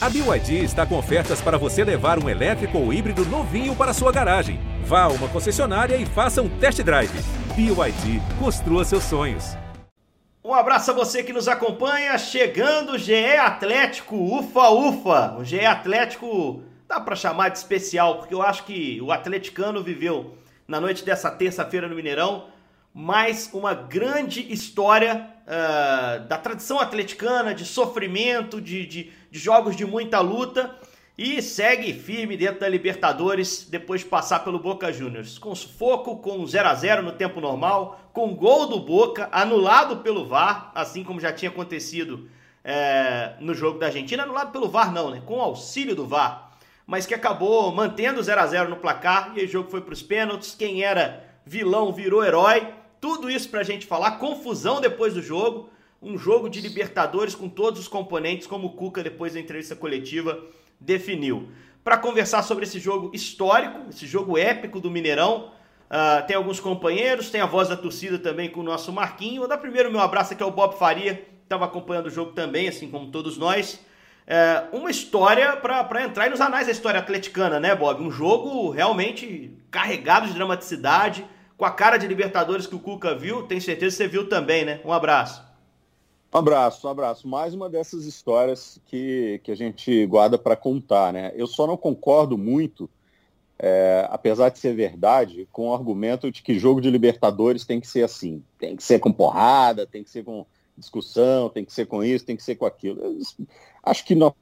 A BYD está com ofertas para você levar um elétrico ou híbrido novinho para sua garagem. Vá a uma concessionária e faça um test drive. BYD, construa seus sonhos. Um abraço a você que nos acompanha. Chegando o GE Atlético, ufa, ufa. O GE Atlético dá para chamar de especial, porque eu acho que o atleticano viveu na noite dessa terça-feira no Mineirão mais uma grande história uh, da tradição atleticana, de sofrimento, de, de, de, jogos de muita luta e segue firme dentro da Libertadores depois de passar pelo Boca Juniors. Com sufoco, com 0 a 0 no tempo normal, com gol do Boca anulado pelo VAR, assim como já tinha acontecido é, no jogo da Argentina. Anulado pelo VAR não, né? Com auxílio do VAR. Mas que acabou mantendo 0 a 0 no placar e o jogo foi para os pênaltis. Quem era vilão virou herói tudo isso para a gente falar, confusão depois do jogo, um jogo de Libertadores com todos os componentes, como o Cuca, depois da entrevista coletiva, definiu. Para conversar sobre esse jogo histórico, esse jogo épico do Mineirão, uh, tem alguns companheiros, tem a voz da torcida também com o nosso Marquinho. Vou dar primeiro meu abraço aqui ao Bob Faria, que estava acompanhando o jogo também, assim como todos nós. É, uma história para entrar nos anais da história atleticana, né, Bob? Um jogo realmente carregado de dramaticidade, com a cara de Libertadores que o Cuca viu, tenho certeza que você viu também, né? Um abraço. Um abraço, um abraço. Mais uma dessas histórias que, que a gente guarda para contar, né? Eu só não concordo muito, é, apesar de ser verdade, com o argumento de que jogo de Libertadores tem que ser assim. Tem que ser com porrada, tem que ser com discussão, tem que ser com isso, tem que ser com aquilo. Eu acho que no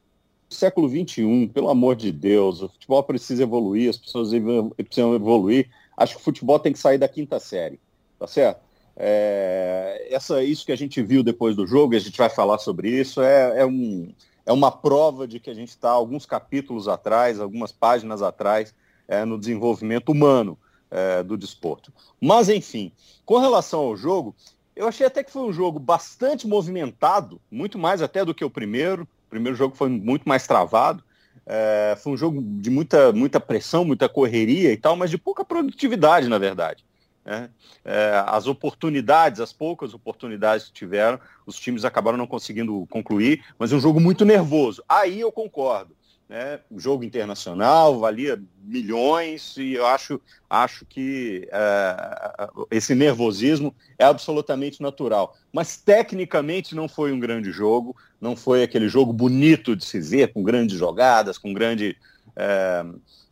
século XXI, pelo amor de Deus, o futebol precisa evoluir, as pessoas precisam evoluir Acho que o futebol tem que sair da quinta série, tá certo? É, essa, isso que a gente viu depois do jogo, e a gente vai falar sobre isso, é, é, um, é uma prova de que a gente está alguns capítulos atrás, algumas páginas atrás, é, no desenvolvimento humano é, do desporto. Mas, enfim, com relação ao jogo, eu achei até que foi um jogo bastante movimentado, muito mais até do que o primeiro. O primeiro jogo foi muito mais travado. É, foi um jogo de muita, muita pressão, muita correria e tal, mas de pouca produtividade, na verdade. Né? É, as oportunidades, as poucas oportunidades que tiveram, os times acabaram não conseguindo concluir, mas é um jogo muito nervoso. Aí eu concordo. Né? O jogo internacional valia milhões e eu acho, acho que é, esse nervosismo é absolutamente natural. Mas tecnicamente não foi um grande jogo, não foi aquele jogo bonito de se ver, com grandes jogadas, com grande. É,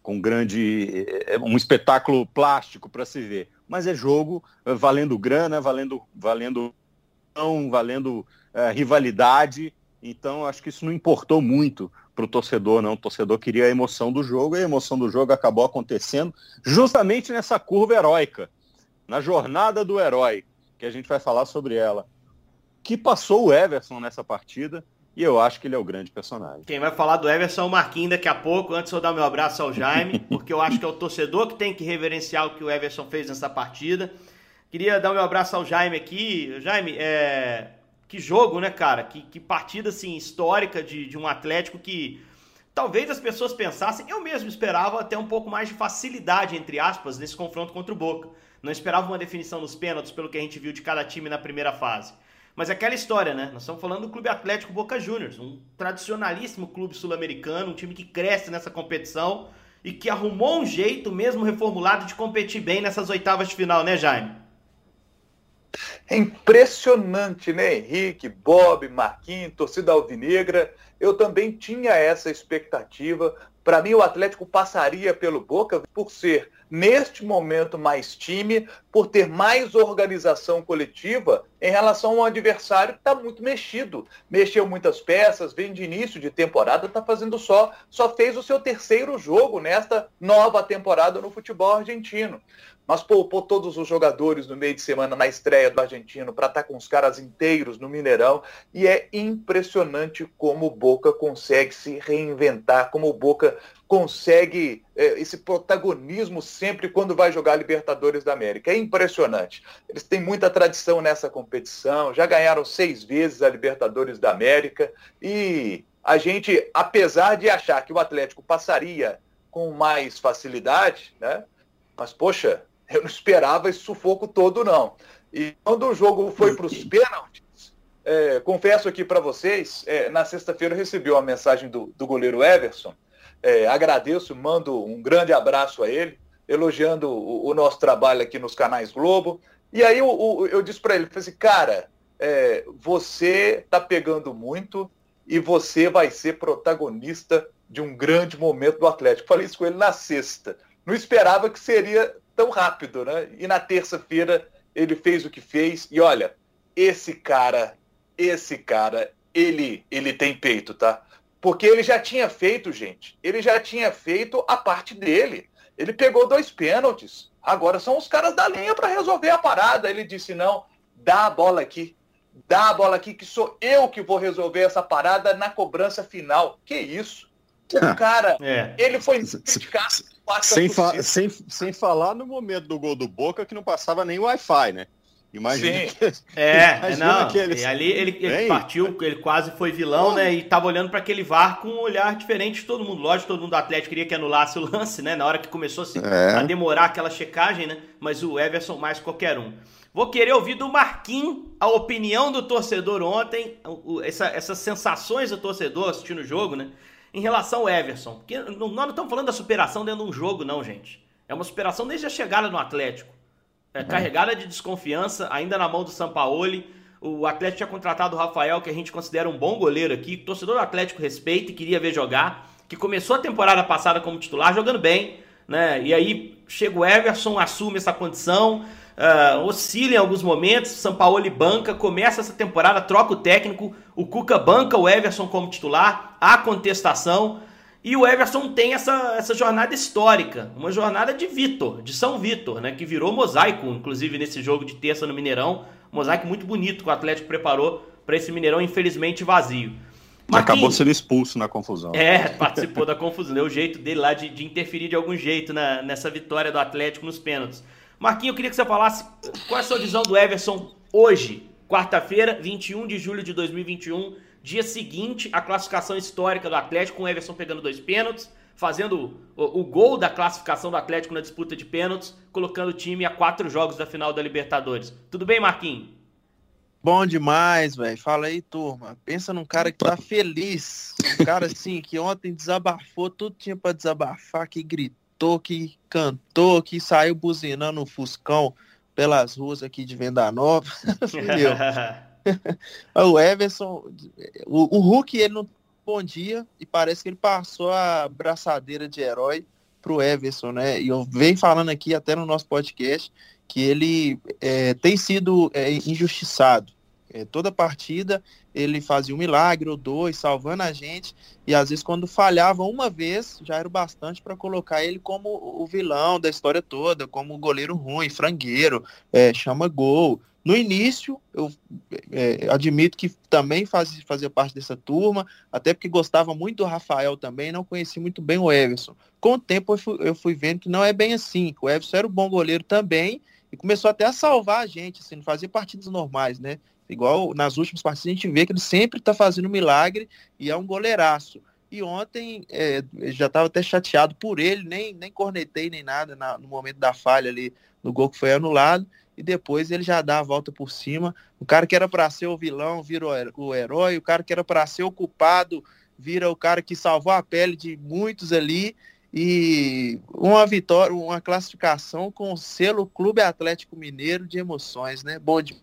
com grande é, um espetáculo plástico para se ver, mas é jogo valendo grana, valendo valendo valendo é, rivalidade. Então acho que isso não importou muito para o torcedor, não. O torcedor queria a emoção do jogo e a emoção do jogo acabou acontecendo justamente nessa curva heróica, na jornada do herói, que a gente vai falar sobre ela. Que passou o Everson nessa partida e eu acho que ele é o grande personagem. Quem vai falar do Everson é o Marquinhos daqui a pouco. Antes eu dar meu abraço ao Jaime, porque eu acho que é o torcedor que tem que reverenciar o que o Everson fez nessa partida. Queria dar meu abraço ao Jaime aqui. Jaime, é, que jogo, né, cara? Que, que partida, assim, histórica de, de um Atlético que talvez as pessoas pensassem, eu mesmo esperava até um pouco mais de facilidade, entre aspas, nesse confronto contra o Boca. Não esperava uma definição nos pênaltis, pelo que a gente viu de cada time na primeira fase. Mas é aquela história, né? Nós estamos falando do Clube Atlético Boca Juniors, um tradicionalíssimo clube sul-americano, um time que cresce nessa competição e que arrumou um jeito, mesmo reformulado, de competir bem nessas oitavas de final, né, Jaime? É impressionante, né, Henrique, Bob, Marquinhos, torcida alvinegra. Eu também tinha essa expectativa. Para mim, o Atlético passaria pelo Boca por ser, neste momento, mais time, por ter mais organização coletiva em relação a um adversário que está muito mexido. Mexeu muitas peças, vem de início de temporada, está fazendo só, só fez o seu terceiro jogo nesta nova temporada no futebol argentino mas poupou todos os jogadores no meio de semana na estreia do argentino para estar tá com os caras inteiros no Mineirão. E é impressionante como o Boca consegue se reinventar, como o Boca consegue é, esse protagonismo sempre quando vai jogar Libertadores da América. É impressionante. Eles têm muita tradição nessa competição, já ganharam seis vezes a Libertadores da América e a gente, apesar de achar que o Atlético passaria com mais facilidade, né? Mas, poxa, eu não esperava esse sufoco todo, não. E quando o jogo foi para os pênaltis, é, confesso aqui para vocês, é, na sexta-feira eu recebi uma mensagem do, do goleiro Everson. É, agradeço, mando um grande abraço a ele, elogiando o, o nosso trabalho aqui nos canais Globo. E aí eu, eu disse para ele, falei assim, cara, é, você está pegando muito e você vai ser protagonista de um grande momento do Atlético. Falei isso com ele na sexta. Não esperava que seria tão rápido, né? E na terça-feira ele fez o que fez. E olha, esse cara, esse cara, ele, ele tem peito, tá? Porque ele já tinha feito, gente. Ele já tinha feito a parte dele. Ele pegou dois pênaltis. Agora são os caras da linha para resolver a parada. Ele disse: não, dá a bola aqui. Dá a bola aqui, que sou eu que vou resolver essa parada na cobrança final. Que isso? O cara, é. ele foi criticado. Sem, fa sem, sem falar no momento do gol do Boca que não passava nem Wi-Fi, né? Imagina. Que, é, imagina não. Que. E ali ele, ele partiu, ele quase foi vilão, né? E tava olhando para aquele VAR com um olhar diferente de todo mundo. Lógico, todo mundo do Atlético queria que anulasse o lance, né? Na hora que começou a, se, é. a demorar aquela checagem, né? Mas o Everson mais qualquer um. Vou querer ouvir do Marquinhos a opinião do torcedor ontem, essa, essas sensações do torcedor assistindo o jogo, né? Em relação ao Everson. Porque nós não estamos falando da superação dentro de um jogo, não, gente. É uma superação desde a chegada no Atlético. É, uhum. carregada de desconfiança, ainda na mão do Sampaoli. O Atlético tinha contratado o Rafael, que a gente considera um bom goleiro aqui. Torcedor do Atlético respeita e queria ver jogar. Que começou a temporada passada como titular, jogando bem. Né? E aí chega o Everson, assume essa condição uh, oscila em alguns momentos. São Paulo banca, começa essa temporada, troca o técnico, o Cuca banca o Everson como titular, há contestação. E o Everson tem essa, essa jornada histórica, uma jornada de Vitor, de São Vitor, né, que virou mosaico, inclusive nesse jogo de terça no Mineirão. mosaico muito bonito que o Atlético preparou para esse Mineirão, infelizmente vazio. Marquinhos, Acabou sendo expulso na confusão. É, participou da confusão. Deu o jeito dele lá de, de interferir de algum jeito na, nessa vitória do Atlético nos pênaltis. Marquinhos, eu queria que você falasse qual é a sua visão do Everson hoje, quarta-feira, 21 de julho de 2021, dia seguinte à classificação histórica do Atlético, com o Everson pegando dois pênaltis, fazendo o, o, gol da classificação do Atlético na disputa de pênaltis, colocando o time a quatro jogos da final da Libertadores. Tudo bem, Marquinhos? Bom demais, velho. Fala aí, turma. Pensa num cara que tá feliz. Um cara assim, que ontem desabafou, tudo tinha para desabafar, que gritou que cantou, que saiu buzinando o Fuscão pelas ruas aqui de Venda Nova. o Everson, o, o Hulk, ele não bom dia e parece que ele passou a braçadeira de herói pro Everson, né? E eu venho falando aqui até no nosso podcast que ele é, tem sido é, injustiçado. É, toda partida ele fazia um milagre ou dois, salvando a gente, e às vezes quando falhava uma vez, já era o bastante para colocar ele como o vilão da história toda, como goleiro ruim, frangueiro, é, chama gol. No início, eu é, admito que também faz, fazia parte dessa turma, até porque gostava muito do Rafael também, não conheci muito bem o Everson. Com o tempo eu fui, eu fui vendo que não é bem assim, que o Everson era um bom goleiro também, e começou até a salvar a gente, assim, não fazia partidas normais, né? Igual nas últimas partidas a gente vê que ele sempre está fazendo milagre e é um goleiraço. E ontem é, já estava até chateado por ele, nem, nem cornetei nem nada na, no momento da falha ali no gol que foi anulado. E depois ele já dá a volta por cima. O cara que era para ser o vilão vira o herói, o cara que era para ser o culpado vira o cara que salvou a pele de muitos ali. E uma vitória, uma classificação com o selo Clube Atlético Mineiro de emoções, né? Bom de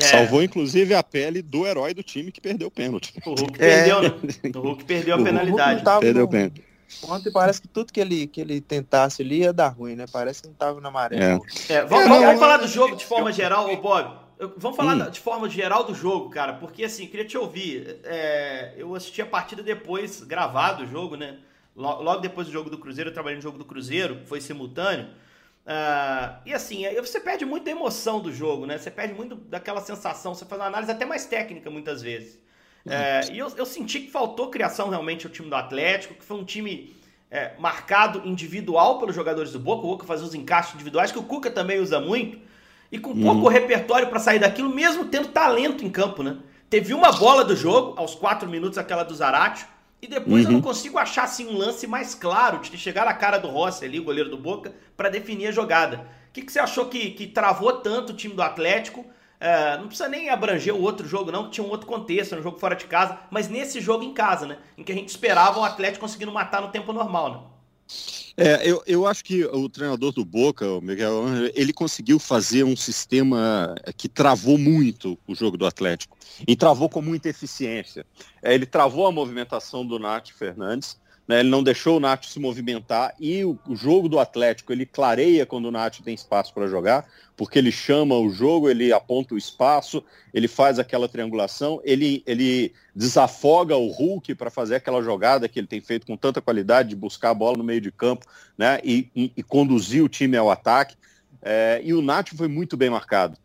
é. Salvou, inclusive, a pele do herói do time que perdeu o pênalti. O Hulk é. perdeu, né? O Hulk perdeu a penalidade. Perdeu o pênalti. Ontem parece que tudo que ele, que ele tentasse ali ia dar ruim, né? Parece que não tava na maré. É. É, vamos, vamos, vamos, falar do jogo de forma geral, ô Bob. Vamos falar hum. de forma geral do jogo, cara, porque assim, queria te ouvir. É, eu assisti a partida depois, gravado o jogo, né? Logo depois do jogo do Cruzeiro, eu trabalhei no jogo do Cruzeiro, foi simultâneo. Uh, e assim, você perde muito da emoção do jogo, né? Você perde muito daquela sensação, você faz uma análise até mais técnica muitas vezes. Uh, e eu, eu, senti que faltou criação realmente ao time do Atlético, que foi um time é, marcado individual pelos jogadores do Boca, o Boca fazia os encaixes individuais, que o Cuca também usa muito, e com pouco uhum. repertório para sair daquilo, mesmo tendo talento em campo, né? Teve uma bola do jogo, aos 4 minutos, aquela do Zarate, e depois uhum. eu não consigo achar assim, um lance mais claro de chegar na cara do Rossi ali, o goleiro do Boca, para definir a jogada. O que, que você achou que, que travou tanto o time do Atlético? É, não precisa nem abranger o outro jogo, não, que tinha um outro contexto, era um jogo fora de casa, mas nesse jogo em casa, né? Em que a gente esperava o Atlético conseguindo matar no tempo normal, né? É, eu, eu acho que o treinador do Boca, o Miguel, ele conseguiu fazer um sistema que travou muito o jogo do Atlético. E travou com muita eficiência. É, ele travou a movimentação do Nath Fernandes, né, ele não deixou o Nath se movimentar e o, o, jogo do Atlético ele clareia quando o Nath tem espaço para jogar, porque ele chama o jogo, ele aponta o espaço, ele faz aquela triangulação, ele, ele desafoga o Hulk para fazer aquela jogada que ele tem feito com tanta qualidade de buscar a bola no meio de campo né, e, e, e conduzir o time ao ataque. É, e o Nath foi muito bem marcado.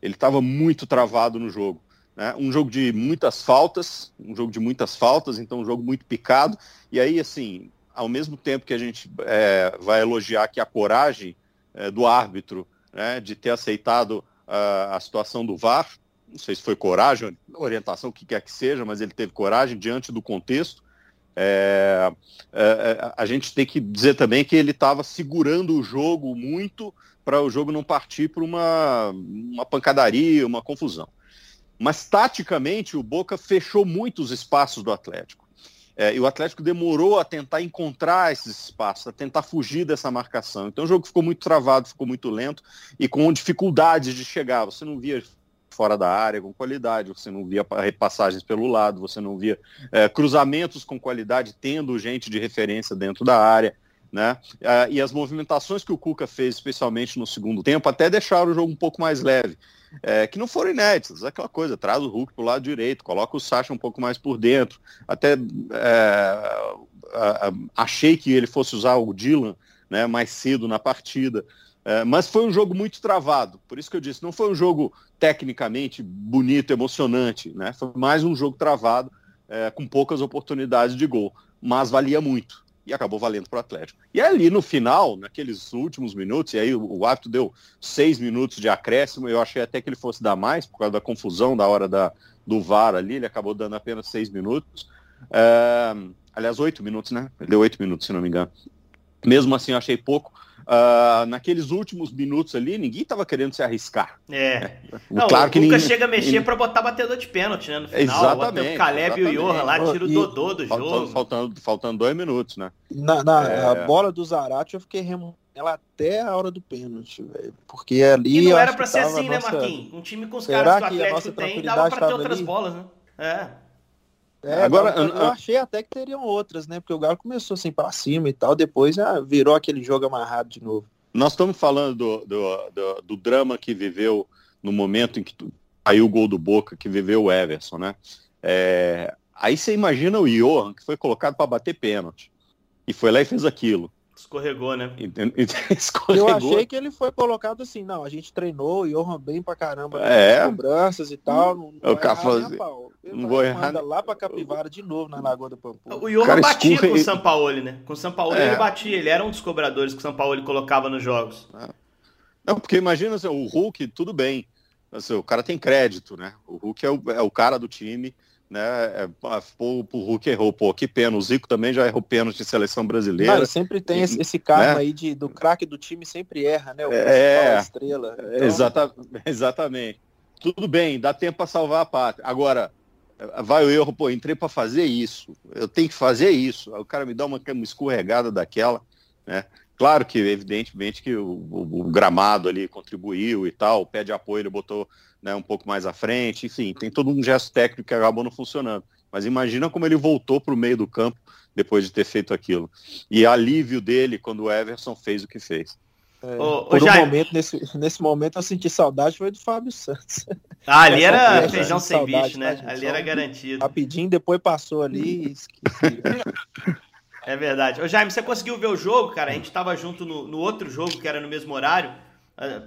Ele estava muito travado no jogo. Né? Um jogo de muitas faltas, um jogo de muitas faltas, então um jogo muito picado. E aí, assim, ao mesmo tempo que a gente é, vai elogiar aqui a coragem é, do árbitro né, de ter aceitado uh, a situação do VAR, não sei se foi coragem, orientação, o que quer que seja, mas ele teve coragem diante do contexto. É, é, é a gente tem que dizer também que ele estava segurando o jogo muito para o jogo não partir para uma, uma pancadaria, uma confusão. Mas taticamente o Boca fechou muitos espaços do Atlético. É, e o Atlético demorou a tentar encontrar esses espaços, a tentar fugir dessa marcação. Então o jogo ficou muito travado, ficou muito lento e com dificuldades de chegar. Você não via fora da área com qualidade, você não via repassagens pelo lado, você não via é, cruzamentos com qualidade, tendo gente de referência dentro da área. Né? É, e as movimentações que o Cuca fez, especialmente no segundo tempo, até deixaram o jogo um pouco mais leve é, que não foram inéditas. Aquela coisa, traz o Hulk para o lado direito, coloca o Sacha um pouco mais por dentro. Até é, achei que ele fosse usar o Dylan né, mais cedo na partida. É, mas foi um jogo muito travado, por isso que eu disse, não foi um jogo tecnicamente bonito, emocionante, né? Foi mais um jogo travado, é, com poucas oportunidades de gol, mas valia muito e acabou valendo para o Atlético. E ali no final, naqueles últimos minutos, e aí o, árbitro deu seis minutos de acréscimo, eu achei até que ele fosse dar mais, por causa da confusão da hora da, do VAR ali, ele acabou dando apenas seis minutos. É, aliás, oito minutos, né? Ele deu oito minutos, se não me engano. Mesmo assim, eu achei pouco. Uh, naqueles últimos minutos ali, ninguém estava querendo se arriscar. É. Não, claro o que Lucas ninguém... chega a mexer para botar batedor de pênalti, né? No final, exatamente. O Caleb exatamente. e o Johan lá, tira o e... Dodô do faltando, jogo. Faltando, faltando dois minutos, né? Na, na é... a bola do Zarate eu fiquei remoendo ela até a hora do pênalti, velho. Porque ali. E não era para ser assim, né, nossa... Marquinhos? Um time com os Será caras que o Atlético tem, dava para ter outras ali? bolas, né? É. É, Agora, eu, eu, achei até que teriam outras, né? Porque o Galo começou assim para cima e tal, depois ah, virou aquele jogo amarrado de novo. Nós estamos falando do, do, do, do drama que viveu no momento em que saiu o gol do Boca, que viveu o Everson, né? É, aí você imagina o Johan, que foi colocado para bater pênalti, e foi lá e fez aquilo. Escorregou, né? Escorregou. Eu achei que ele foi colocado assim, não, a gente treinou o Johan bem pra caramba, é. cobranças e tal. Não, não, faz... não vou errar. lá pra Capivara de novo na Lagoa do Pampu. O Johan cara, batia escorre... com o Sampaoli, né? Com o Sampaoli é. ele batia, ele era um dos cobradores que o Sampaoli colocava nos jogos. É. Não, porque imagina assim, o Hulk, tudo bem. Assim, o cara tem crédito, né? O Hulk é o, é o cara do time né? É, pô, o Hulk errou, pô, que pena. O Zico também já errou pênalti em seleção brasileira. Não, sempre tem esse, esse karma né? aí de, do craque do time sempre erra, né? O é, estrela. Então... Exata, exatamente. Tudo bem, dá tempo para salvar a pátria. Agora, vai o erro, pô, entrei para fazer isso. Eu tenho que fazer isso. Aí o cara me dá uma, uma escorregada daquela, né? Claro que, evidentemente, que o, o, o, gramado ali contribuiu e tal, o pé de apoio ele botou né, um pouco mais à frente, enfim, tem todo um gesto técnico que acabou não funcionando. Mas imagina como ele voltou para o meio do campo depois de ter feito aquilo. E alívio dele quando o Everson fez o que fez. É, ô, por ô, um momento, nesse, nesse momento eu senti saudade foi do Fábio Santos. Ah, ali era feijão sem bicho, né? Tá, ali era garantido. Rapidinho, depois passou ali e esqueci. É verdade. Ô Jaime, você conseguiu ver o jogo, cara? A gente tava junto no, no outro jogo, que era no mesmo horário.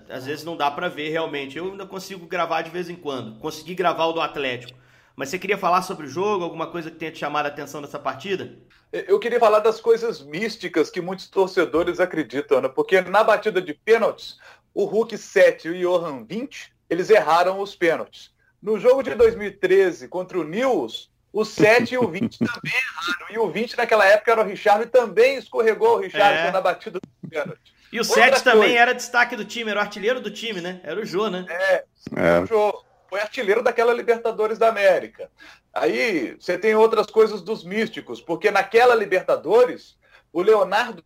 Às vezes não dá para ver realmente. Eu ainda consigo gravar de vez em quando. Consegui gravar o do Atlético. Mas você queria falar sobre o jogo? Alguma coisa que tenha te chamado a atenção dessa partida? Eu queria falar das coisas místicas que muitos torcedores acreditam, né? Porque na batida de pênaltis, o Hulk 7 e o Johan 20, eles erraram os pênaltis. No jogo de 2013 contra o Nils, o 7 e o 20 também erraram. E o 20 naquela época era o Richard e também escorregou o Richard é. na batida do pênalti. E o Sete também era destaque do time, era o artilheiro do time, né? Era o Jô, né? É, é. o Jô. Foi artilheiro daquela Libertadores da América. Aí você tem outras coisas dos místicos, porque naquela Libertadores, o Leonardo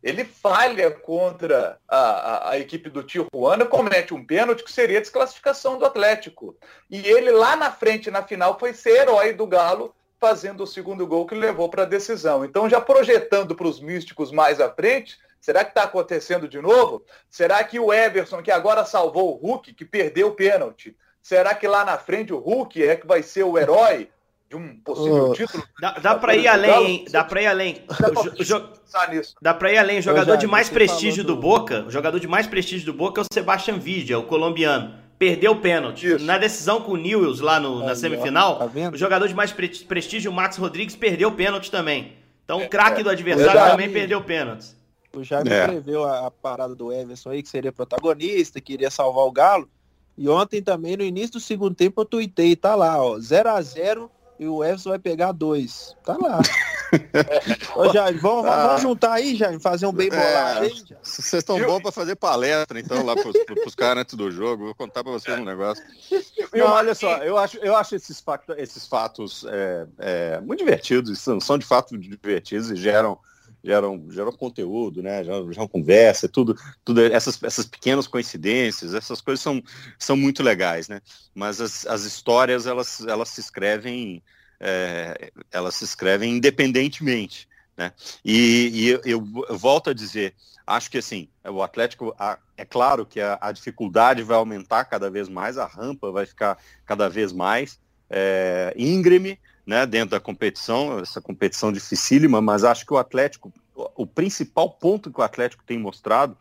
ele falha contra a, a, a, equipe do Tijuana, comete um pênalti que seria desclassificação do Atlético. E ele lá na frente, na final, foi ser herói do Galo, fazendo o segundo gol que levou para a decisão. Então, já projetando para os místicos mais à frente, será que está acontecendo de novo? Será que o Everson, que agora salvou o Hulk, que perdeu o pênalti, será que lá na frente o Hulk é que vai ser o herói? de um possível oh. título. Dá, dá para ir além, dá para ir além. Dá para ir além. O jogador já, de mais prestígio do... do Boca, o jogador de mais prestígio do Boca é o Sebastian Vidia, o colombiano. Perdeu o pênalti. Isso. Na decisão com o Newells lá no, na semifinal, tá o jogador de mais pre prestígio, o Max Rodrigues, perdeu o pênalti também. Então o craque é, do adversário também perdeu pênalti. O Jaime é. escreveu a, a parada do Everson aí, que seria protagonista, que iria salvar o Galo. E ontem também, no início do segundo tempo, eu tuitei, tá lá, ó, 0 a 0 e o Everson vai pegar dois. Tá lá. Ô, Jair, vamos, ah. vamos juntar aí, Jair, fazer um bem bolado é, Vocês estão bons para fazer palestra, então, lá pros, pros caras antes do jogo. Vou contar para vocês um negócio. Não, olha só, eu acho, eu acho esses, fatos, esses fatos é, é, muito divertidos, são, são de fato divertidos e geram geram, geram conteúdo, né? Geram, geram conversa, tudo, tudo essas, essas pequenas coincidências, essas coisas são, são muito legais, né? Mas as, as histórias elas, elas se escrevem é, elas se escrevem independentemente, né? E, e eu, eu, volto a dizer, acho que assim o Atlético a, é claro que a, a, dificuldade vai aumentar cada vez mais, a rampa vai ficar cada vez mais é, íngreme, né, dentro da competição, essa competição dificílima, mas acho que o Atlético, o principal ponto que o Atlético tem mostrado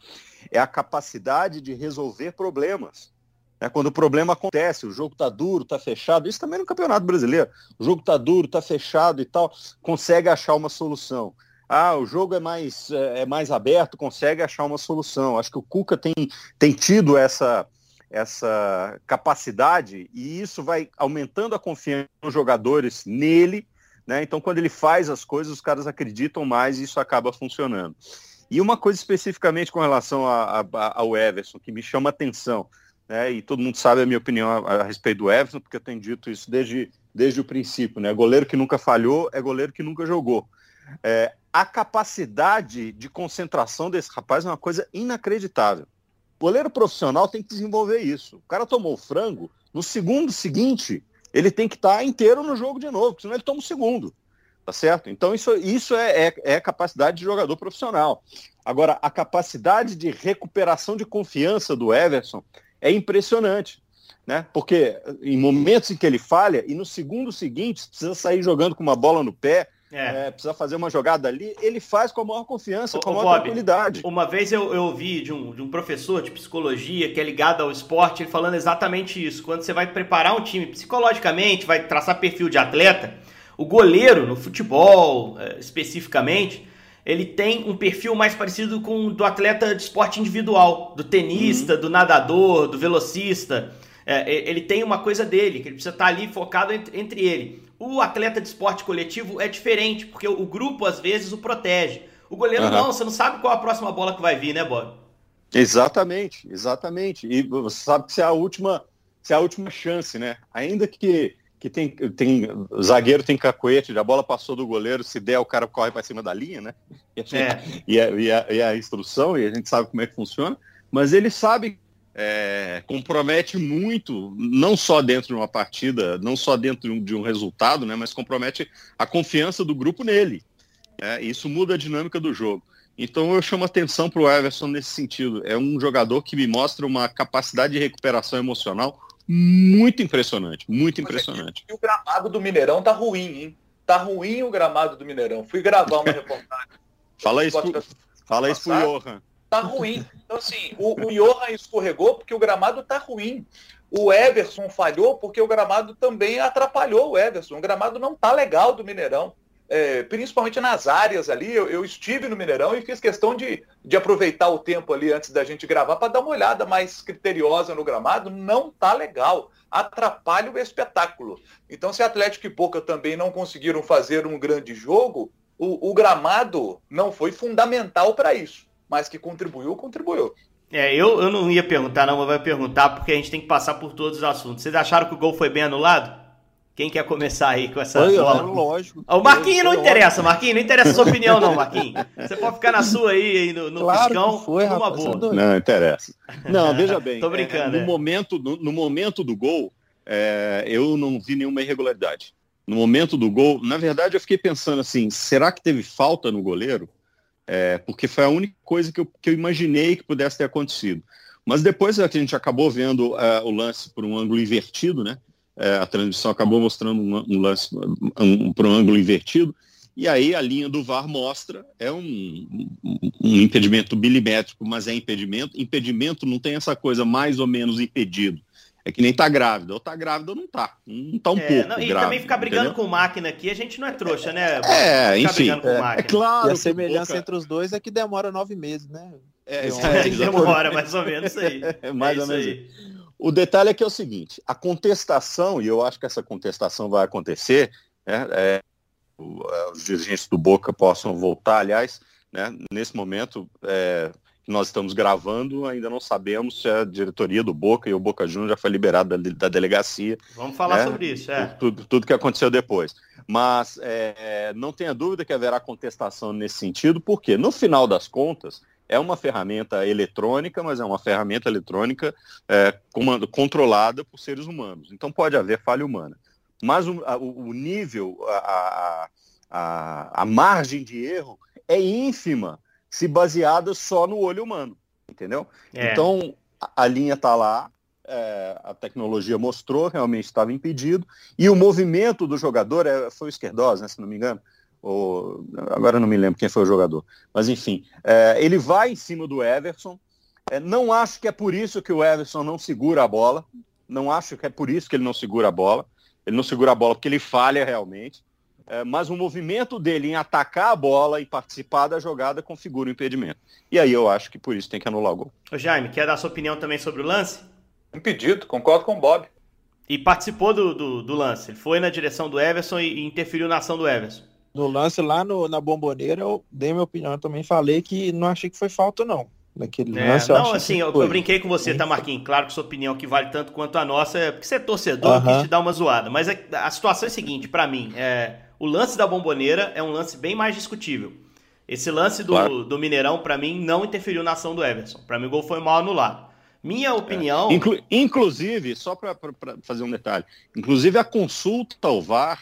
é a capacidade de resolver problemas. É, quando o problema acontece, o jogo está duro, está fechado, isso também no Campeonato Brasileiro, o jogo está duro, está fechado e tal, consegue achar uma solução. Ah, o jogo é mais, é, é mais aberto, consegue achar uma solução. Acho que o Cuca tem, tem tido essa, essa capacidade e isso vai aumentando a confiança dos jogadores nele, né? Então quando ele faz as coisas, os caras acreditam mais e isso acaba funcionando. E uma coisa especificamente com relação a, a, ao Everson que me chama atenção, né? E todo mundo sabe a minha opinião a, a, respeito do Everson, porque eu tenho dito isso desde, desde o princípio, né? Goleiro que nunca falhou é goleiro que nunca jogou. É, a capacidade de concentração desse rapaz é uma coisa inacreditável. Goleiro profissional tem que desenvolver isso. O cara tomou o frango, no segundo seguinte, ele tem que estar tá inteiro no jogo de novo, senão ele toma o segundo. Tá certo? Então isso, isso é, é, é capacidade de jogador profissional. Agora, a capacidade de recuperação de confiança do Everson é impressionante. Né? Porque em momentos em que ele falha, e no segundo seguinte, precisa sair jogando com uma bola no pé, é. É, precisa fazer uma jogada ali, ele faz com a maior confiança, com a maior Bob, tranquilidade. Uma vez eu, eu ouvi de um, de um professor de psicologia que é ligado ao esporte, ele falando exatamente isso. Quando você vai preparar um time psicologicamente, vai traçar perfil de atleta, o goleiro, no futebol é, especificamente, ele tem um perfil mais parecido com o do atleta de esporte individual, do tenista, uhum. do nadador, do velocista. É, ele tem uma coisa dele, que ele precisa estar ali focado entre, entre ele. O atleta de esporte coletivo é diferente, porque o grupo às vezes o protege. O goleiro uhum. não, você não sabe qual a próxima bola que vai vir, né, Bob? Exatamente, exatamente. E você sabe que se é a última, se é a última chance, né? Ainda que, que tem, tem zagueiro tem cacoete, a bola passou do goleiro, se der o cara corre para cima da linha, né? E a, gente, é. e, a, e, a, e a instrução, e a gente sabe como é que funciona, mas ele sabe é, compromete muito, não só dentro de uma partida, não só dentro de um resultado, né, mas compromete a confiança do grupo nele. É, isso muda a dinâmica do jogo. Então eu chamo atenção para o Everson nesse sentido. É um jogador que me mostra uma capacidade de recuperação emocional muito impressionante, muito impressionante. E o gramado do Mineirão tá ruim, hein? Tá ruim o gramado do Mineirão. Fui gravar uma reportagem. fala isso, pro, fala isso pro Johan tá ruim. Então, assim, o, o Johan escorregou porque o gramado tá ruim. O Everson falhou porque o gramado também atrapalhou o Everson. O gramado não tá legal do Mineirão. É, principalmente nas áreas ali, eu, eu, estive no Mineirão e fiz questão de, de aproveitar o tempo ali antes da gente gravar para dar uma olhada mais criteriosa no gramado. Não tá legal, atrapalha o espetáculo. Então, se Atlético e Boca também não conseguiram fazer um grande jogo, o, o gramado não foi fundamental para isso. Mas que contribuiu, contribuiu. É, eu, eu não ia perguntar, não, mas vai perguntar porque a gente tem que passar por todos os assuntos. Vocês acharam que o gol foi bem anulado? Quem quer começar aí com essa Foi, bola? lógico. O Marquinhos não interessa, Marquinhos, não interessa a sua opinião, não, Marquinhos. Você pode ficar na sua aí, aí no, no Claro piscão, que foi, numa rapaz, boa. Não, interessa. Não, veja bem. Tô brincando, é, no, é. momento, no, no momento do gol, é, eu não vi nenhuma irregularidade. No momento do gol, na verdade, eu fiquei pensando assim: será que teve falta no goleiro? É, porque foi a única coisa que eu, que eu imaginei que pudesse ter acontecido. Mas depois é a gente acabou vendo é, o lance por um ângulo invertido, né? É, a transmissão acabou mostrando um, um lance um, por um ângulo invertido. E aí a linha do VAR mostra, é um, um, um impedimento milimétrico, mas é impedimento. Impedimento não tem essa coisa mais ou menos impedido. É que nem tá grávida. Ou tá grávida ou não tá. Não tá um É, pouco não, e grávida. também ficar brigando entendeu? com máquina aqui, a gente não é trouxa, né? É, Ficar enfim. brigando com É, máquina. é claro. E a semelhança Boca- entre os dois é que demora nove meses, né? É, É, é, Demora, mais ou menos isso aí. É mais É ou isso menos aí. O detalhe é que é o seguinte, a contestação, e eu acho que essa contestação vai acontecer, né, é, os dirigentes do Boca possam voltar, aliás, né, nesse momento é, nós estamos gravando, ainda não sabemos se a diretoria do Boca e o Boca Juniors já foi liberado da, da delegacia, Vamos falar É, sobre isso, é. tudo, tudo que aconteceu depois. Mas é, não tenha dúvida que haverá contestação nesse sentido, porque no final das contas é uma ferramenta eletrônica, mas é uma ferramenta eletrônica é, comando- controlada por seres humanos. Então pode haver falha humana. Mas o, a- o- nível, a, a, a, a margem de erro é ínfima se baseada só no olho humano. Entendeu? É. Então, a, a linha está lá, é, a tecnologia mostrou, realmente estava impedido, e o movimento do jogador é, foi o Esquerdós, né, se não me engano, ou, agora não me lembro quem foi o jogador, mas enfim, é, ele vai em cima do Everson, é, não acho que é por isso que o Everson não segura a bola, não acho que é por isso que ele não segura a bola, ele não segura a bola porque ele falha realmente, é, mas o movimento dele em atacar a bola e participar da jogada configura o impedimento. E aí eu acho que por isso tem que anular o gol. Ô, Jaime, quer dar sua opinião também sobre o lance? Impedido, concordo com o Bob. E participou do, do, do lance. Ele foi na direção do Everson e, e interferiu na ação do Everson. No lance lá no, na bomboneira, eu dei minha opinião eu também, falei que não achei que foi falta, não. Naquele É, lance, eu não, achei assim, eu, eu brinquei com você, tá, Marquinhos? Claro que sua opinião que vale tanto quanto a nossa, é porque você é torcedor, eu Aham. quis te dar uma zoada. Mas a, a situação é a seguinte, pra mim, é, o lance da bomboneira é um lance bem mais discutível. Esse lance do, Claro. do Mineirão, pra mim, não interferiu na ação do Everson. Pra mim, o gol foi mal anulado. Minha opinião. Inclu- inclusive, só para fazer um detalhe, inclusive a consulta ao VAR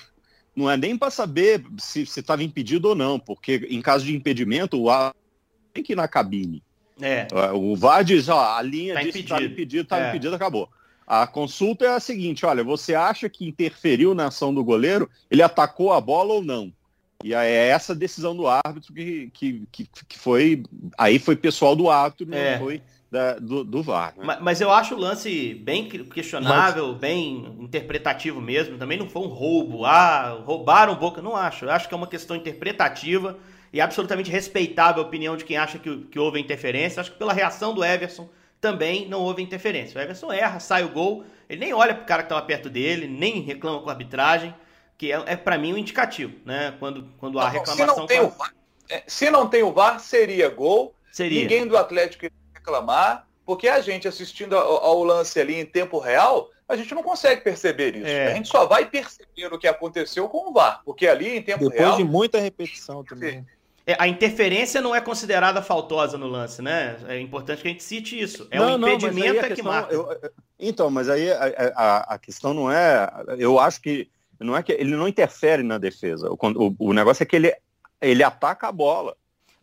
não é nem para saber se estava impedido ou não, porque em caso de impedimento, o VAR tem que ir na cabine. É, O VAR diz, ó, a linha Tá diz que estava impedido. impedido, estava É. impedido, acabou. A consulta é a seguinte, olha, você acha que interferiu na ação do goleiro, ele atacou a bola ou não? E é essa decisão do árbitro que, que, que, que foi, aí foi pessoal do árbitro, não É. foi da- do, do VAR. né? Ma- Mas eu acho o lance bem questionável, bem interpretativo mesmo. Também não foi um roubo. Ah, roubaram Boca. Não acho. Eu acho que é uma questão interpretativa e absolutamente respeitável a opinião de quem acha que, que houve interferência. Acho que pela reação do Everson também não houve interferência. O Everson erra, sai o gol. Ele nem olha pro cara que estava perto dele, nem reclama com a arbitragem, que é, é para mim um indicativo, né? Quando, quando há Não, se reclamação. não tem o VAR, é, se não tem o VAR, seria gol. Seria. Ninguém do Atlético ia reclamar, porque a gente assistindo ao, ao lance ali em tempo real, a gente não consegue perceber isso. É. A gente só vai perceber o que aconteceu com o VAR, porque ali em tempo Depois real de muita repetição também. É, a interferência não é considerada faltosa no lance, né? É importante que a gente cite isso. É Não, não, aí impedimento a é que marca. eu- então, mas aí a, a- a questão não é. Eu acho que não é que ele não interfere na defesa. O, o- o negócio é que ele, ele ataca a bola.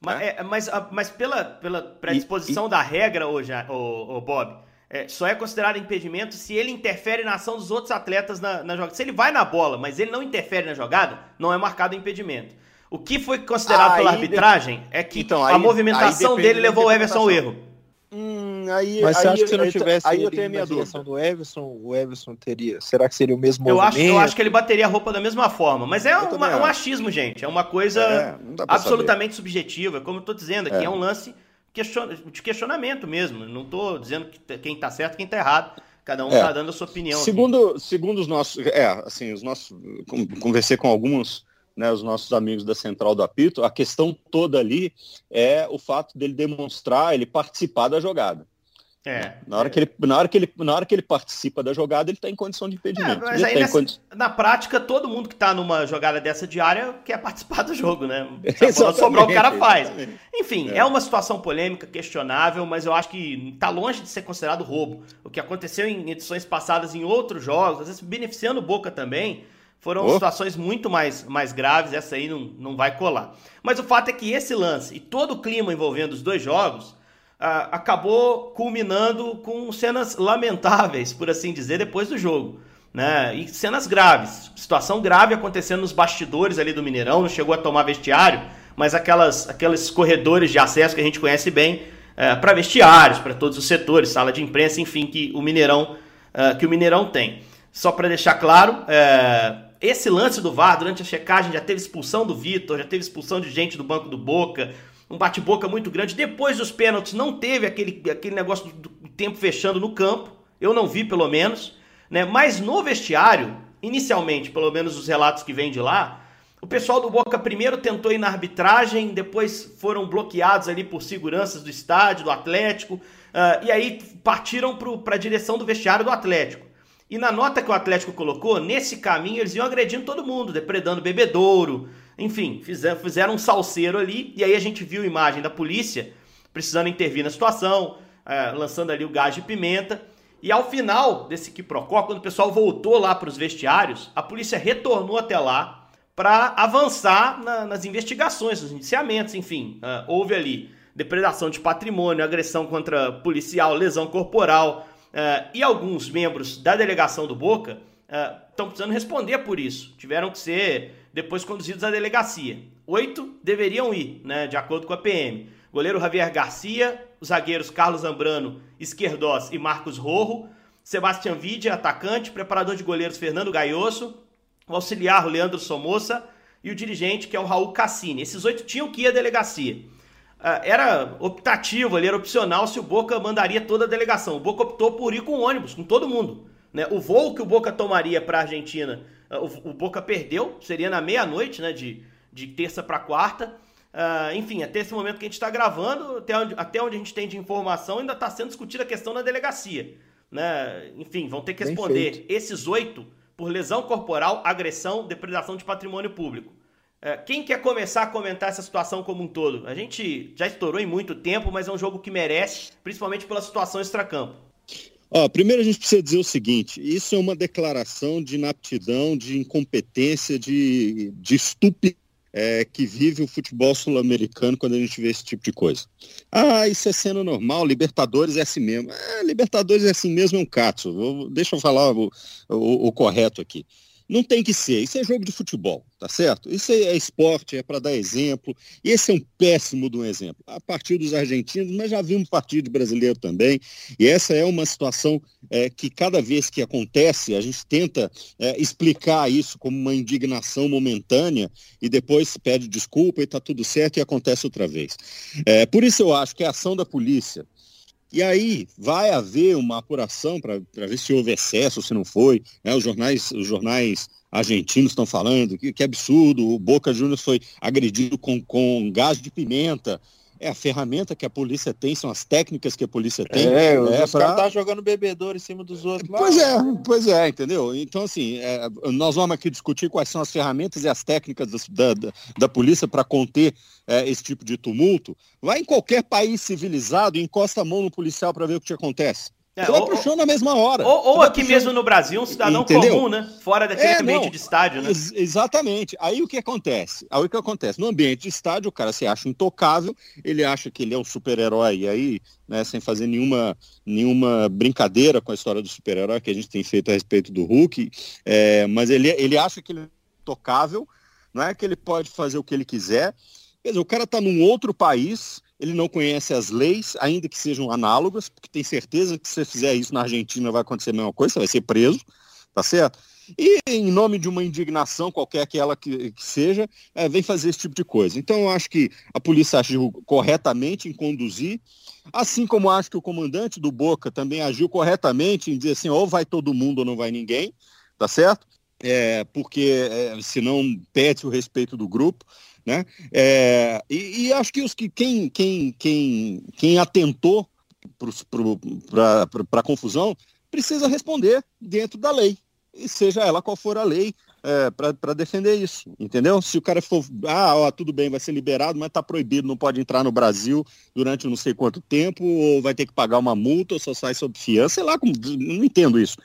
Mas, né? é, mas, a- mas pela, pela predisposição da regra, hoje, o, o Bob, é, só é considerado impedimento se ele interfere na ação dos outros atletas na, na jogada. Se ele vai na bola, mas ele não interfere na jogada, não é marcado impedimento. O que foi considerado Aí pela arbitragem é que Então, a aí- movimentação aí depende dele levou o Everson ao erro. Hum, aí, Mas você aí- acha que se não aí- tivesse aí eu tenho a minha direção dúvida. do Everson, o Everson teria. Será que seria o mesmo Eu acho, movimento? eu acho que ele bateria a roupa da mesma forma. Mas é também um acho. achismo, gente. É uma coisa É, absolutamente subjetiva. Como eu tô dizendo aqui, é, É. um lance question- de questionamento mesmo. Não tô dizendo que quem tá certo quem tá errado. Cada um É. tá dando a sua opinião. aqui. Segundo, segundo os nossos, é, assim, os nossos, con- conversei com alguns né, os nossos amigos da Central do Apito, a questão toda ali é o fato dele demonstrar, ele participar da jogada. É. Na hora, que ele, na, hora que ele, na hora que ele participa da jogada, ele está em condição de impedimento. É, mas aí nessa, condi... Na prática, todo mundo que está numa jogada dessa diária quer participar do jogo, né? Quando sobrar, o cara faz. Exatamente. Enfim, é. é. uma situação polêmica, questionável, mas eu acho que está longe de ser considerado roubo. O que aconteceu em edições passadas em outros jogos, às vezes beneficiando o Boca também, foram oh. situações muito mais, mais graves, essa aí não, não vai colar. Mas o fato é que esse lance e todo o clima envolvendo os dois jogos ah, acabou culminando com cenas lamentáveis, por assim dizer, depois do jogo. Né? E cenas graves. Situação grave acontecendo nos bastidores ali do Mineirão, não chegou a tomar vestiário, mas aquelas, aqueles corredores de acesso que a gente conhece bem é, para vestiários, para todos os setores, sala de imprensa, enfim, que o Mineirão, é, que o Mineirão tem. Só para deixar claro, é, esse lance do VAR durante a checagem já teve expulsão do Vitor, já teve expulsão de gente do banco do Boca, um bate-boca muito grande. Depois dos pênaltis, não teve aquele, aquele negócio do, do tempo fechando no campo. Eu não vi, pelo menos. Né? Mas no vestiário, inicialmente, pelo menos os relatos que vêm de lá, o pessoal do Boca primeiro tentou ir na arbitragem, depois foram bloqueados ali por seguranças do estádio, do Atlético, uh, e aí partiram para a direção do vestiário do Atlético. E na nota que o Atlético colocou, nesse caminho eles iam agredindo todo mundo, depredando bebedouro, enfim, fizeram, fizeram um salseiro ali, e aí a gente viu a imagem da polícia precisando intervir na situação, é, lançando ali o gás de pimenta. E ao final desse quiprocó, quando o pessoal voltou lá para os vestiários, a polícia retornou até lá para avançar na, nas investigações, nos indiciamentos, enfim. Uh, houve ali depredação de patrimônio, agressão contra policial, lesão corporal. Uh, e alguns membros da delegação do Boca estão uh, precisando responder por isso. Tiveram que ser depois conduzidos à delegacia. Oito deveriam ir, né, de acordo com a PM. Goleiro Javier Garcia, os zagueiros Carlos Zambrano, Esquerdós e Marcos Rojo, Sebastião Vidia, atacante, preparador de goleiros Fernando Gaioso, o auxiliar Leandro Somoza e o dirigente que é o Raul Cassini. Esses oito tinham que ir à delegacia. Uh, era optativo ali, era opcional se o Boca mandaria toda a delegação. O Boca optou por ir com ônibus, com todo mundo. Né? O voo que o Boca tomaria para a Argentina o, o Boca perdeu, seria na meia-noite, né? De, de terça para quarta. Uh, enfim, até esse momento que a gente está gravando, até onde, até onde a gente tem de informação, ainda está sendo discutida a questão da delegacia. Né? Enfim, vão ter que responder esses oito por lesão corporal, agressão, depredação de patrimônio público. Uh, quem quer começar a comentar essa situação como um todo? A gente já estourou em muito tempo, mas é um jogo que merece, principalmente pela situação extracampo. Ó, primeiro a gente precisa dizer o seguinte: isso é uma declaração de inaptidão, de incompetência, de, de estupidez é, que vive o futebol sul-americano quando a gente vê esse tipo de coisa. Ah, isso é sendo normal, Libertadores é assim mesmo. Ah, Libertadores é assim mesmo, é um cato. Deixa eu falar o, o, o correto aqui. Não tem que ser. Isso é jogo de futebol, tá certo? Isso é, esporte, é para dar exemplo. E esse é um péssimo de um exemplo. A partir dos argentinos, mas já vimos partido brasileiro também. E essa é uma situação é, que cada vez que acontece, a gente tenta é, explicar isso como uma indignação momentânea e depois pede desculpa e está tudo certo e acontece outra vez. É, por isso eu acho que a ação da polícia e aí vai haver uma apuração para ver se houve excesso, se não foi. Né? Os, jornais, os jornais argentinos estão falando que, que absurdo, o Boca Juniors foi agredido com, com gás de pimenta é a ferramenta que a polícia tem, são as técnicas que a polícia tem. É, é os pra... caras tá jogando bebedouro em cima dos outros. Lá. Pois é, pois é, entendeu? Então, assim, é, nós vamos aqui discutir quais são as ferramentas e as técnicas da, da, da polícia para conter é, esse tipo de tumulto. Vai em qualquer país civilizado e encosta a mão no policial para ver o que acontece. É, você ou, vai pro chão na mesma hora. Ou, ou aqui mesmo no Brasil, um cidadão Entendeu? comum, né? Fora daquele é, ambiente não, de estádio, né? Ex exatamente. Aí o que acontece? Aí o que acontece? No ambiente de estádio, o cara se acha intocável, ele acha que ele é um super-herói, aí, né, sem fazer nenhuma, nenhuma brincadeira com a história do super-herói que a gente tem feito a respeito do Hulk, é, mas ele, ele acha que ele é intocável, não é que ele pode fazer o que ele quiser. Quer dizer, o cara está num outro país, ele não conhece as leis, ainda que sejam análogas, porque tem certeza que se você fizer isso na Argentina vai acontecer a mesma coisa, você vai ser preso, tá certo? E em nome de uma indignação, qualquer que ela que, que seja, é, vem fazer esse tipo de coisa. Então eu acho que a polícia agiu corretamente em conduzir, assim como acho que o comandante do Boca também agiu corretamente em dizer assim, ou vai todo mundo ou não vai ninguém, tá certo? é, porque é, senão pede o respeito do grupo. Né? É, e, e, acho que os que quem, quem, quem, quem atentou para a confusão precisa responder dentro da lei, e seja ela qual for a lei, é, para defender isso, entendeu? Se o cara for, ah, ó, tudo bem, vai ser liberado, mas está proibido, não pode entrar no Brasil durante não sei quanto tempo, ou vai ter que pagar uma multa, ou só sai sob fiança, sei lá, como, não entendo isso.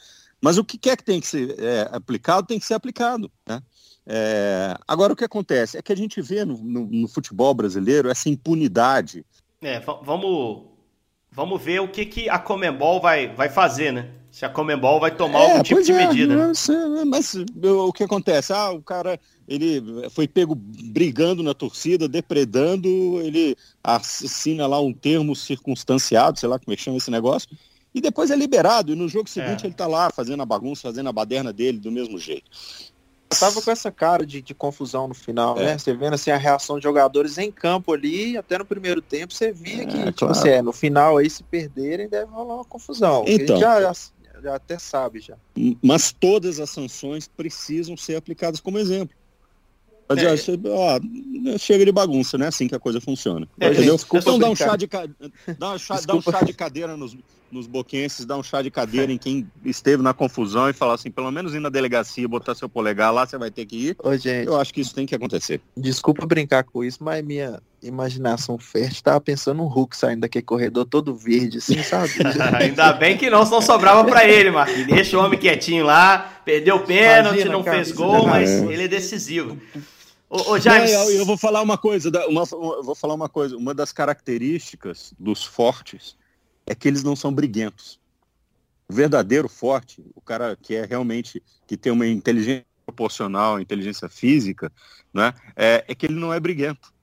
Mas o que quer que tem que ser é, aplicado, tem que ser aplicado, né? É, agora, o que acontece é que a gente vê no, no, no futebol brasileiro essa impunidade. É, vamos, vamos ver o que, que a Comembol vai, vai fazer, né? Se a Comembol vai tomar é, algum tipo de é, medida. Mas, mas o que acontece? Ah, o cara ele foi pego brigando na torcida, depredando, ele assina lá um termo circunstanciado, sei lá como é que chama esse negócio, e depois é liberado, e no jogo seguinte é. ele tá lá fazendo a bagunça, fazendo a baderna dele do mesmo jeito tava com essa cara de, de confusão no final, é. né? Você vendo assim a reação de jogadores em campo ali, até no primeiro tempo, você via é, que, tipo claro. assim, é, no final aí, se perderem, deve rolar uma confusão. Então, já, já, já até sabe já. Mas todas as sanções precisam ser aplicadas como exemplo. Mas, é. ó, chega de bagunça, né? Assim que a coisa funciona. É, entendeu? então dá um, chá de, dá, um chá, dá um chá de cadeira nos, nos boquenses, dar um chá de cadeira em quem esteve na confusão e falar assim, pelo menos ir na delegacia, botar seu polegar lá, você vai ter que ir. Ô, gente, eu acho que isso tem que acontecer. Desculpa brincar com isso, mas minha imaginação fértil tava pensando um Hulk saindo daquele corredor todo verde, assim, sabe? Ainda bem que não, só sobrava para ele, Marquinhos. Deixa o homem quietinho lá, perdeu o pênalti, não fez gol, mas ele é decisivo. Ô, ô James... Não, eu, eu, vou falar uma coisa, uma, vou falar uma coisa. Uma das características dos fortes é que eles não são briguentos. O verdadeiro forte, o cara que é realmente, que tem uma inteligência proporcional, inteligência física, né, é, é que ele não é briguento.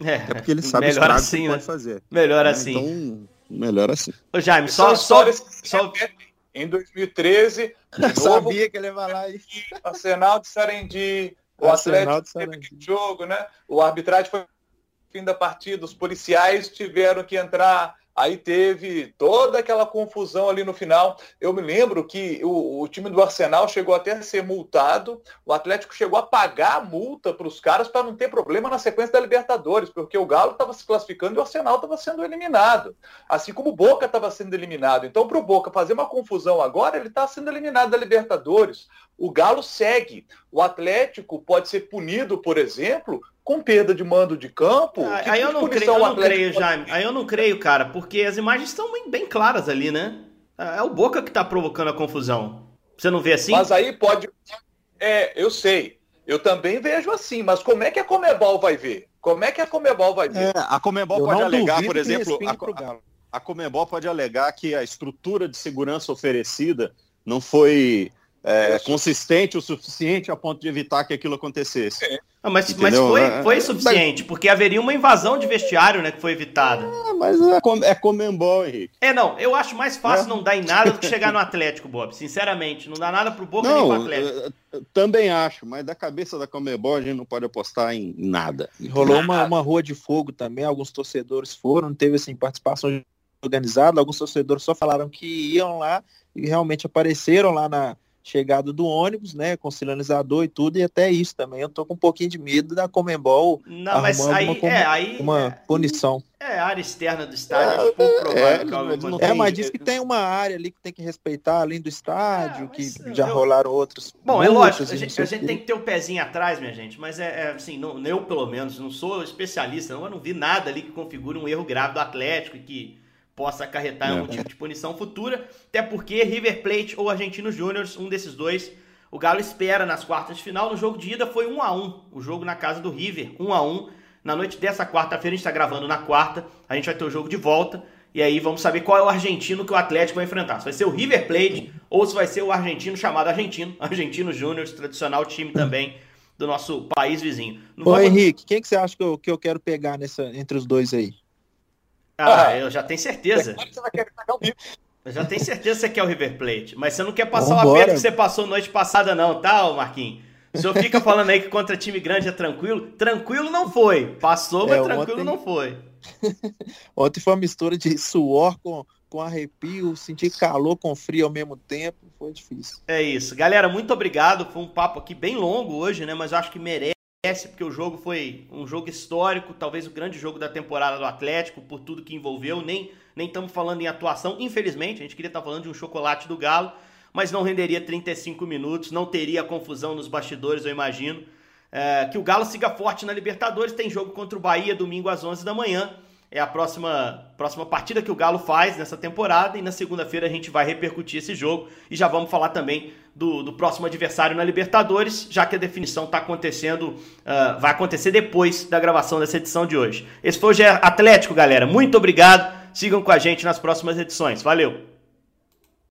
É, é porque ele sabe melhor assim, que né? pode fazer. Melhor né? assim. Então, melhor assim. Ô Jaime, só, só, só... Em 2013, sabia que ele ia falar isso. Arsenal de Sarandi, o Arsenal Atlético teve aquele jogo, né? O arbitragem foi fim da partida, os policiais tiveram que entrar Aí teve toda aquela confusão ali no final. Eu me lembro que o, o, time do Arsenal chegou até a ser multado. O Atlético chegou a pagar a multa para os caras para não ter problema na sequência da Libertadores, porque o Galo estava se classificando e o Arsenal estava sendo eliminado. Assim como o Boca estava sendo eliminado. Então, para o Boca fazer uma confusão agora, ele está sendo eliminado da Libertadores. O Galo segue. O Atlético pode ser punido, por exemplo, com perda de mando de campo. Ah, aí eu não creio, eu não creio, Jaime. Aí eu não creio, cara, porque as imagens estão bem, claras ali, né? É o Boca que tá provocando a confusão. Você não vê assim? Mas aí pode. É, eu sei. Eu também vejo assim, mas como é que a Comebol vai ver? Como é que a Comebol vai ver? É, a Comebol eu pode alegar, por exemplo, a, a Comebol pode alegar que a estrutura de segurança oferecida não foi é, consistente o suficiente a ponto de evitar que aquilo acontecesse. É. Ah, mas, mas foi, é, foi suficiente, porque haveria uma invasão de vestiário, né, que foi evitada. Ah, mas é, é comembol, Henrique. É, não, eu acho mais fácil é. não dar em nada do que chegar no Atlético, Bob, sinceramente. Não dá nada pro Boca não, nem pro Atlético. Também acho, mas da cabeça da comembol a gente não pode apostar em nada. Rolou uma, uma rua de fogo também, alguns torcedores foram, teve assim, participação organizada, alguns torcedores só falaram que iam lá e realmente apareceram lá na chegada do ônibus, né, com sinalizador e tudo, e até isso também. Eu tô com um pouquinho de medo da Comembol Não, mas aí, uma, é, aí uma é, punição. É, a área externa do estádio, é, pouco provável é, é, mas diz que tem uma área ali que tem que respeitar, além do estádio, é, que já eu... rolaram outros. Bom, é lógico, a gente, a gente tem que ter o um pezinho atrás, minha gente, mas é, é, assim, não, eu pelo menos não sou especialista, não, eu não vi nada ali que configure um erro grave do Atlético e que possa acarretar algum tipo de punição futura, até porque River Plate ou Argentinos Júnior, um desses dois, o Galo espera nas quartas de final. No jogo de ida foi 1 a 1 o jogo na casa do River, 1 a 1 Na noite dessa quarta-feira, a gente está gravando na quarta, a gente vai ter o jogo de volta. E aí vamos saber qual é o argentino que o Atlético vai enfrentar. Se vai ser o River Plate ou se vai ser o argentino chamado Argentino, Argentino Júnior, tradicional time também do nosso país vizinho. Ô vamos... Henrique, quem que você acha que eu, que eu quero pegar nessa, entre os dois aí? Ah, ah, eu já tenho certeza. Eu já tenho certeza que você quer o River Plate. Mas você não quer passar Vambora. o aperto que você passou noite passada, não, tá, Marquinhos? O senhor fica falando aí que contra time grande é tranquilo. Tranquilo não foi. Passou, mas é, tranquilo ontem... não foi. ontem foi uma mistura de suor com, com arrepio, senti calor com frio ao mesmo tempo, foi difícil. É isso. Galera, muito obrigado. Foi um papo aqui bem longo hoje, né? Mas eu acho que merece, porque o jogo foi um jogo histórico, talvez o grande jogo da temporada do Atlético, por tudo que envolveu. Nem estamos falando em atuação, infelizmente. A gente queria estar falando de um chocolate do Galo, mas não renderia 35 minutos, não teria confusão nos bastidores, eu imagino. É, que o Galo siga forte na Libertadores. Tem jogo contra o Bahia domingo às 11 da manhã é a próxima, próxima partida que o Galo faz nessa temporada e na segunda-feira a gente vai repercutir esse jogo e já vamos falar também do, do próximo adversário na Libertadores, já que a definição está acontecendo, uh, vai acontecer depois da gravação dessa edição de hoje. Esse foi o Atlético, galera. Muito obrigado. Sigam com a gente nas próximas edições. Valeu!